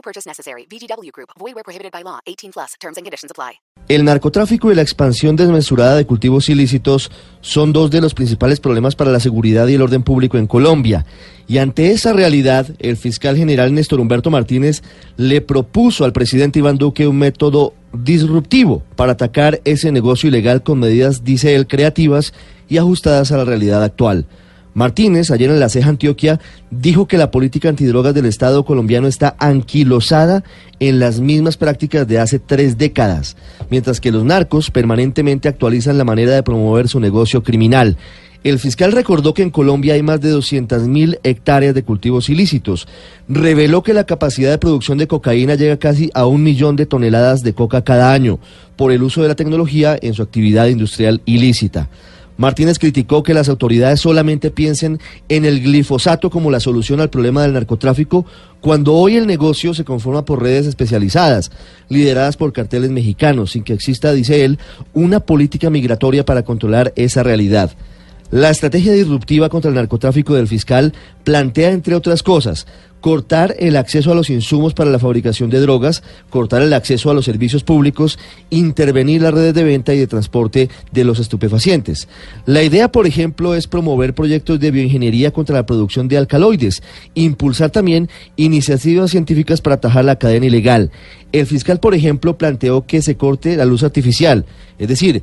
No purchase necessary. VGW Group. Void where prohibited by law. 18 plus. Terms and conditions apply. El narcotráfico y la expansión desmesurada de cultivos ilícitos son dos de los principales problemas para la seguridad y el orden público en Colombia. Y ante esa realidad, el fiscal general Néstor Humberto Martínez le propuso al presidente Iván Duque un método disruptivo para atacar ese negocio ilegal con medidas, dice él, creativas y ajustadas a la realidad actual. Martínez, ayer en la Ceja Antioquia, dijo que la política antidrogas del Estado colombiano está anquilosada en las mismas prácticas de hace tres décadas, mientras que los narcos permanentemente actualizan la manera de promover su negocio criminal. El fiscal recordó que en Colombia hay más de 200.000 hectáreas de cultivos ilícitos. Reveló que la capacidad de producción de cocaína llega casi a un millón de toneladas de coca cada año por el uso de la tecnología en su actividad industrial ilícita. Martínez criticó que las autoridades solamente piensen en el glifosato como la solución al problema del narcotráfico, cuando hoy el negocio se conforma por redes especializadas, lideradas por carteles mexicanos, sin que exista, dice él, una política migratoria para controlar esa realidad. La estrategia disruptiva contra el narcotráfico del fiscal plantea, entre otras cosas, cortar el acceso a los insumos para la fabricación de drogas, cortar el acceso a los servicios públicos, intervenir las redes de venta y de transporte de los estupefacientes. La idea, por ejemplo, es promover proyectos de bioingeniería contra la producción de alcaloides, impulsar también iniciativas científicas para atajar la cadena ilegal. El fiscal, por ejemplo, planteó que se corte la luz artificial, es decir,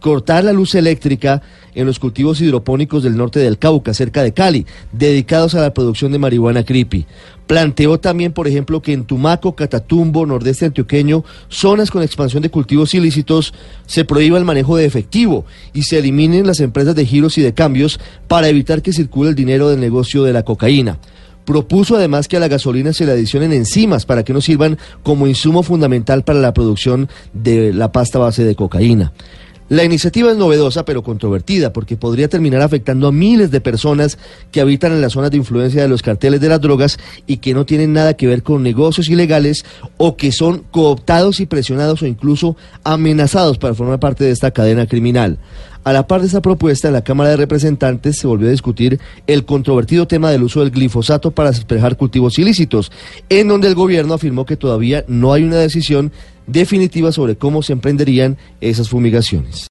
cortar la luz eléctrica en los cultivos hidropónicos del norte del Cauca, cerca de Cali, dedicados a la producción de marihuana creepy. Planteó también, por ejemplo, que en Tumaco, Catatumbo, nordeste antioqueño, zonas con expansión de cultivos ilícitos, se prohíba el manejo de efectivo y se eliminen las empresas de giros y de cambios para evitar que circule el dinero del negocio de la cocaína. Propuso además que a la gasolina se le adicionen enzimas para que no sirvan como insumo fundamental para la producción de la pasta base de cocaína. La iniciativa es novedosa pero controvertida porque podría terminar afectando a miles de personas que habitan en las zonas de influencia de los carteles de las drogas y que no tienen nada que ver con negocios ilegales o que son cooptados y presionados o incluso amenazados para formar parte de esta cadena criminal. A la par de esa propuesta, en la Cámara de Representantes se volvió a discutir el controvertido tema del uso del glifosato para despejar cultivos ilícitos, en donde el gobierno afirmó que todavía no hay una decisión definitiva sobre cómo se emprenderían esas fumigaciones.